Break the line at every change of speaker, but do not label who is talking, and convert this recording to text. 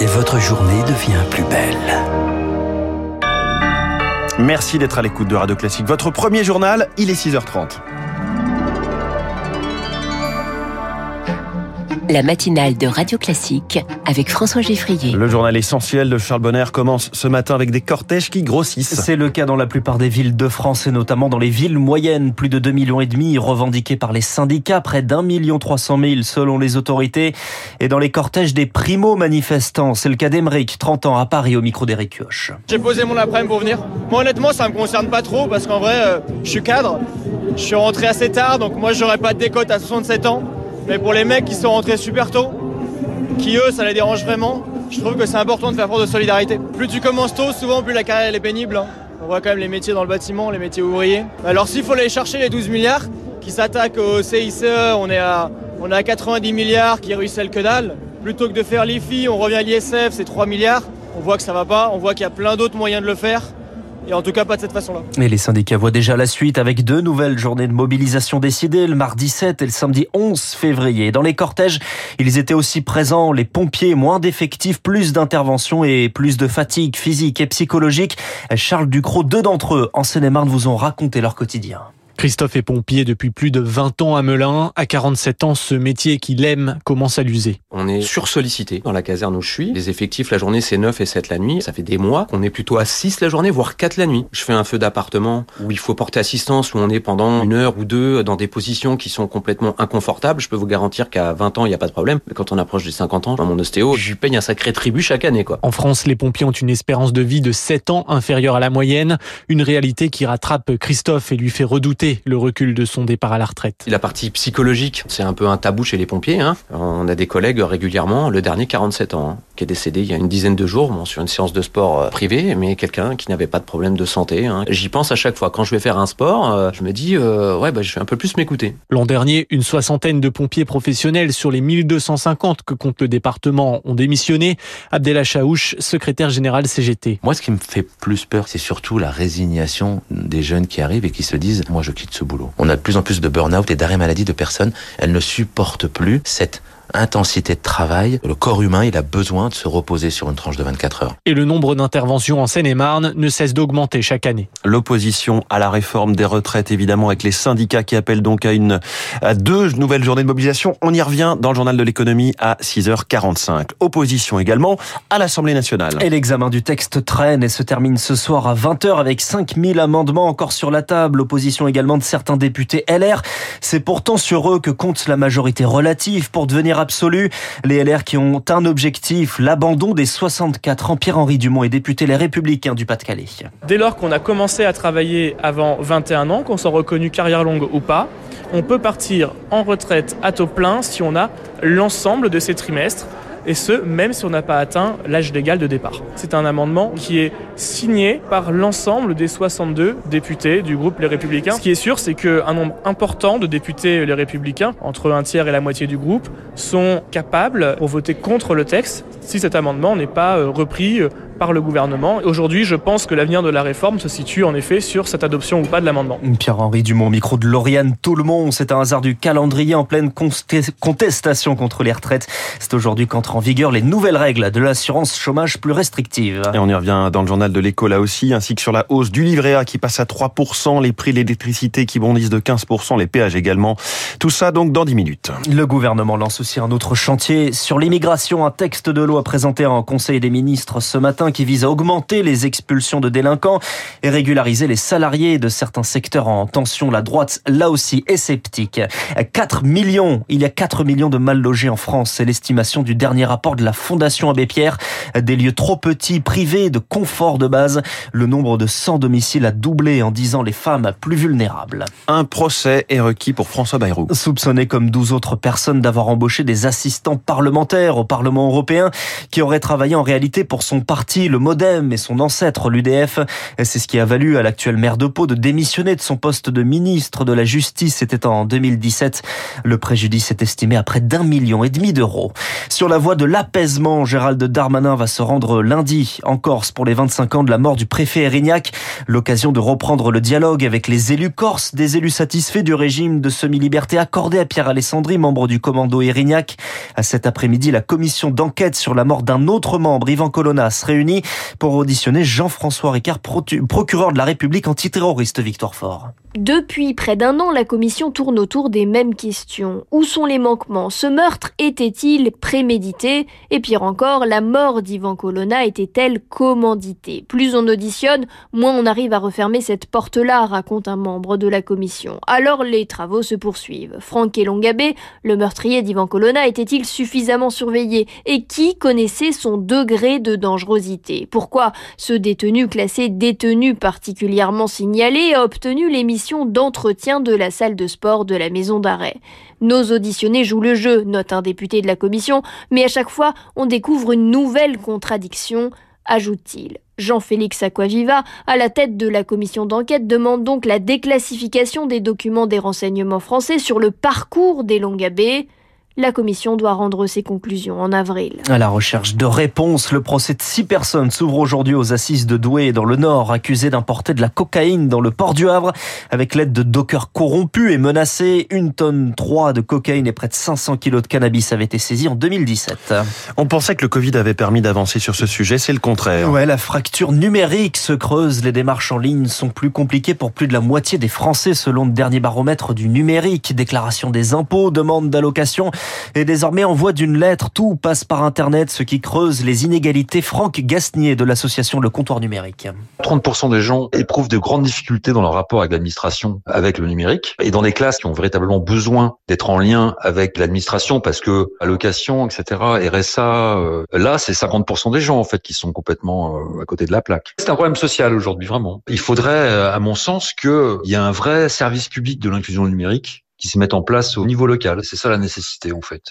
et votre journée devient plus belle.
Merci d'être à l'écoute de Radio Classique. Votre premier journal, il est 6h30.
La matinale de Radio Classique avec François Geffrier.
Le journal essentiel de Charles Bonner commence ce matin avec des cortèges qui grossissent.
C'est le cas dans la plupart des villes de France et notamment dans les villes moyennes. Plus de 2 millions et demi revendiqués par les syndicats, près d'un million trois cent mille selon les autorités. Et dans les cortèges des primo-manifestants, c'est le cas d'Emeric, 30 ans à Paris au micro d'Eric Kioch.
J'ai posé mon après-midi pour venir. Moi honnêtement ça me concerne pas trop parce qu'en vrai euh, je suis cadre. Je suis rentré assez tard donc moi j'aurais pas de décote à 67 ans. Mais pour les mecs qui sont rentrés super tôt, qui eux, ça les dérange vraiment, je trouve que c'est important de faire preuve de solidarité. Plus tu commences tôt, souvent, plus la carrière est pénible. hein. On voit quand même les métiers dans le bâtiment, les métiers ouvriers. Alors s'il faut aller chercher les 12 milliards qui s'attaquent au CICE, on est à, on est à 90 milliards qui ruissellent que dalle. Plutôt que de faire l'IFI, on revient à l'ISF, c'est 3 milliards. On voit que ça va pas, on voit qu'il y a plein d'autres moyens de le faire. Et en tout cas pas de cette façon-là.
Et les syndicats voient déjà la suite avec deux nouvelles journées de mobilisation décidées, le mardi 7 et le samedi 11 février. Dans les cortèges, ils étaient aussi présents, les pompiers, moins d'effectifs, plus d'interventions et plus de fatigue physique et psychologique. Charles Ducrot, deux d'entre eux en Seine-et-Marne vous ont raconté leur quotidien.
Christophe est pompier depuis plus de 20 ans à Melun. À 47 ans, ce métier qu'il aime commence à l'user.
On est sursollicité dans la caserne où je suis. Les effectifs, la journée, c'est 9 et 7 la nuit. Ça fait des mois qu'on est plutôt à 6 la journée, voire 4 la nuit. Je fais un feu d'appartement où il faut porter assistance, où on est pendant une heure ou deux dans des positions qui sont complètement inconfortables. Je peux vous garantir qu'à 20 ans, il n'y a pas de problème. Mais quand on approche des 50 ans, dans mon ostéo, je lui paye un sacré tribut chaque année, quoi.
En France, les pompiers ont une espérance de vie de 7 ans inférieure à la moyenne. Une réalité qui rattrape Christophe et lui fait redouter le recul de son départ à la retraite.
La partie psychologique, c'est un peu un tabou chez les pompiers. Hein. On a des collègues régulièrement, le dernier 47 ans, hein, qui est décédé il y a une dizaine de jours bon, sur une séance de sport euh, privée, mais quelqu'un qui n'avait pas de problème de santé. Hein. J'y pense à chaque fois. Quand je vais faire un sport, euh, je me dis, euh, ouais, bah, je vais un peu plus m'écouter.
L'an dernier, une soixantaine de pompiers professionnels sur les 1250 que compte le département ont démissionné. Abdellah Chaouch, secrétaire général CGT.
Moi, ce qui me fait plus peur, c'est surtout la résignation des jeunes qui arrivent et qui se disent, moi, je quitte ce boulot. On a de plus en plus de burn-out et d'arrêt maladie de personnes. Elles ne supportent plus cette intensité de travail. Le corps humain, il a besoin de se reposer sur une tranche de 24 heures.
Et le nombre d'interventions en Seine-et-Marne ne cesse d'augmenter chaque année.
L'opposition à la réforme des retraites, évidemment, avec les syndicats qui appellent donc à une, à deux nouvelles journées de mobilisation. On y revient dans le journal de l'économie à 6h45. Opposition également à l'Assemblée nationale.
Et l'examen du texte traîne et se termine ce soir à 20h avec 5000 amendements encore sur la table. Opposition également de certains députés LR. C'est pourtant sur eux que compte la majorité relative pour devenir absolue. Les LR qui ont un objectif, l'abandon des 64 ans. Pierre-Henri Dumont est député Les Républicains du Pas-de-Calais.
Dès lors qu'on a commencé à travailler avant 21 ans, qu'on soit reconnu carrière longue ou pas, on peut partir en retraite à taux plein si on a l'ensemble de ces trimestres et ce, même si on n'a pas atteint l'âge légal de départ. C'est un amendement qui est signé par l'ensemble des 62 députés du groupe Les Républicains. Ce qui est sûr, c'est qu'un nombre important de députés Les Républicains, entre un tiers et la moitié du groupe, sont capables pour voter contre le texte si cet amendement n'est pas euh, repris euh, par le gouvernement. Aujourd'hui, je pense que l'avenir de la réforme se situe en effet sur cette adoption ou pas de l'amendement.
Pierre-Henri Dumont, micro de Lauriane Tout-le-Monde. C'est un hasard du calendrier en pleine contestation contre les retraites. C'est aujourd'hui qu'entrent en vigueur les nouvelles règles de l'assurance chômage plus restrictive.
Et on y revient dans le journal de l'écho là aussi, ainsi que sur la hausse du livret A qui passe à 3%, les prix de l'électricité qui bondissent de 15%, les péages également. Tout ça donc dans 10 minutes.
Le gouvernement lance aussi un autre chantier sur l'immigration. Un texte de loi présenté en Conseil des ministres ce matin qui vise à augmenter les expulsions de délinquants et régulariser les salariés de certains secteurs en tension. La droite, là aussi, est sceptique. 4 millions, il y a 4 millions de mal logés en France. C'est l'estimation du dernier rapport de la Fondation Abbé Pierre. Des lieux trop petits, privés de confort de base. Le nombre de sans domicile a doublé en 10 ans les femmes plus vulnérables.
Un procès est requis pour François Bayrou.
Soupçonné comme 12 autres personnes d'avoir embauché des assistants parlementaires au Parlement européen qui auraient travaillé en réalité pour son parti le modem et son ancêtre, l'UDF. C'est ce qui a valu à l'actuel maire de Pau de démissionner de son poste de ministre de la Justice. C'était en 2017. Le préjudice est estimé à près d'un million et demi d'euros. Sur la voie de l'apaisement, Gérald Darmanin va se rendre lundi en Corse pour les 25 ans de la mort du préfet Erignac. L'occasion de reprendre le dialogue avec les élus corses, des élus satisfaits du régime de semi-liberté accordé à Pierre Alessandri, membre du commando Erignac. À cet après-midi, la commission d'enquête sur la mort d'un autre membre, Yvan Colonna, se réunit pour auditionner Jean-François Ricard, procureur de la République antiterroriste Victoire Fort.
Depuis près d'un an, la commission tourne autour des mêmes questions. Où sont les manquements? Ce meurtre était-il prémédité? Et pire encore, la mort d'Ivan Colonna était-elle commanditée? Plus on auditionne, moins on arrive à refermer cette porte-là, raconte un membre de la commission. Alors les travaux se poursuivent. Franck Elongabé, le meurtrier d'Ivan Colonna, était-il suffisamment surveillé? Et qui connaissait son degré de dangerosité? Pourquoi ce détenu classé détenu particulièrement signalé a obtenu l'émission d'entretien de la salle de sport de la maison d'arrêt? Nos auditionnés jouent le jeu, note un député de la commission, mais à chaque fois, on découvre une nouvelle contradiction, ajoute-t-il. Jean-Félix Aquaviva, à la tête de la commission d'enquête, demande donc la déclassification des documents des renseignements français sur le parcours des Longabés. La commission doit rendre ses conclusions en avril.
À la recherche de réponses, le procès de six personnes s'ouvre aujourd'hui aux assises de Douai dans le Nord, accusées d'importer de la cocaïne dans le port du Havre. Avec l'aide de dockers corrompus et menacés, une tonne 3 de cocaïne et près de 500 kilos de cannabis avaient été saisis en 2017.
On pensait que le Covid avait permis d'avancer sur ce sujet, c'est le contraire.
Ouais, la fracture numérique se creuse, les démarches en ligne sont plus compliquées pour plus de la moitié des Français selon le dernier baromètre du numérique. Déclaration des impôts, demande d'allocation et désormais envoie d'une lettre. Tout passe par Internet, ce qui creuse les inégalités. Franck Gasnier de l'association Le Comptoir Numérique.
30% des gens éprouvent de grandes difficultés dans leur rapport avec l'administration, avec le numérique. Et dans des classes qui ont véritablement besoin d'être en lien avec l'administration parce que allocation, etc., RSA, euh, là, c'est 50% des gens, en fait, qui sont complètement euh, à côté de la plaque. C'est un problème social aujourd'hui, vraiment. Il faudrait, euh, à mon sens, qu'il y ait un vrai service public de l'inclusion numérique qui se mettent en place au niveau local. C'est ça la nécessité en fait.